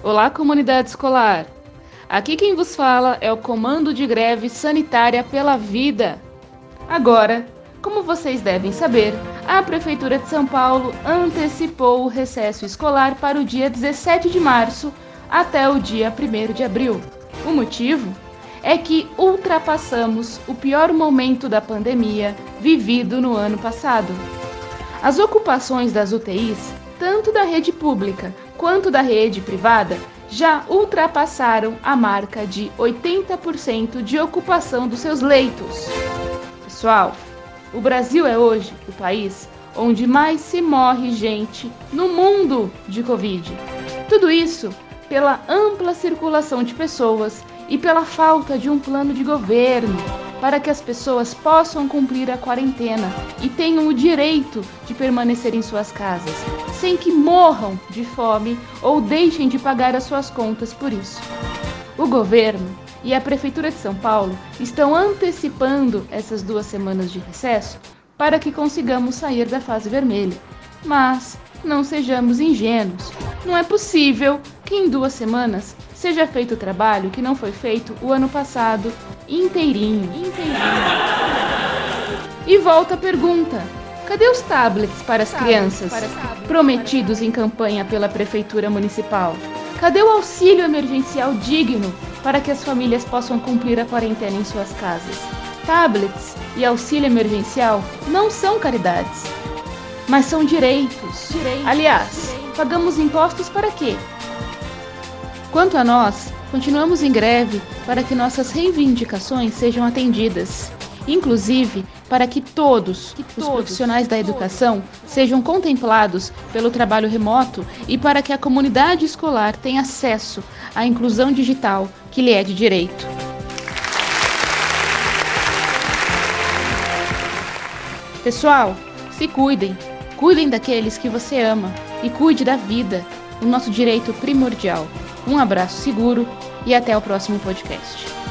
Olá, comunidade escolar! Aqui quem vos fala é o Comando de Greve Sanitária pela Vida. Agora, como vocês devem saber, a Prefeitura de São Paulo antecipou o recesso escolar para o dia 17 de março até o dia 1 de abril. O motivo é que ultrapassamos o pior momento da pandemia vivido no ano passado. As ocupações das UTIs, tanto da rede pública quanto da rede privada, já ultrapassaram a marca de 80% de ocupação dos seus leitos. Pessoal, o Brasil é hoje o país onde mais se morre gente no mundo de Covid. Tudo isso pela ampla circulação de pessoas e pela falta de um plano de governo para que as pessoas possam cumprir a quarentena e tenham o direito de permanecer em suas casas, sem que morram de fome ou deixem de pagar as suas contas por isso. O governo e a Prefeitura de São Paulo estão antecipando essas duas semanas de recesso para que consigamos sair da fase vermelha. Mas não sejamos ingênuos. Não é possível que em duas semanas seja feito o trabalho que não foi feito o ano passado inteirinho. inteirinho. E volta a pergunta: cadê os tablets para as crianças prometidos em campanha pela Prefeitura Municipal? Cadê o auxílio emergencial digno para que as famílias possam cumprir a quarentena em suas casas? Tablets e auxílio emergencial não são caridades, mas são direitos. direitos. Aliás, pagamos impostos para quê? Quanto a nós, continuamos em greve para que nossas reivindicações sejam atendidas, inclusive para que todos, que os profissionais da educação sejam contemplados pelo trabalho remoto e para que a comunidade escolar tenha acesso à inclusão digital que lhe é de direito. Pessoal, se cuidem, cuidem daqueles que você ama e cuide da vida, o nosso direito primordial. Um abraço seguro e até o próximo podcast.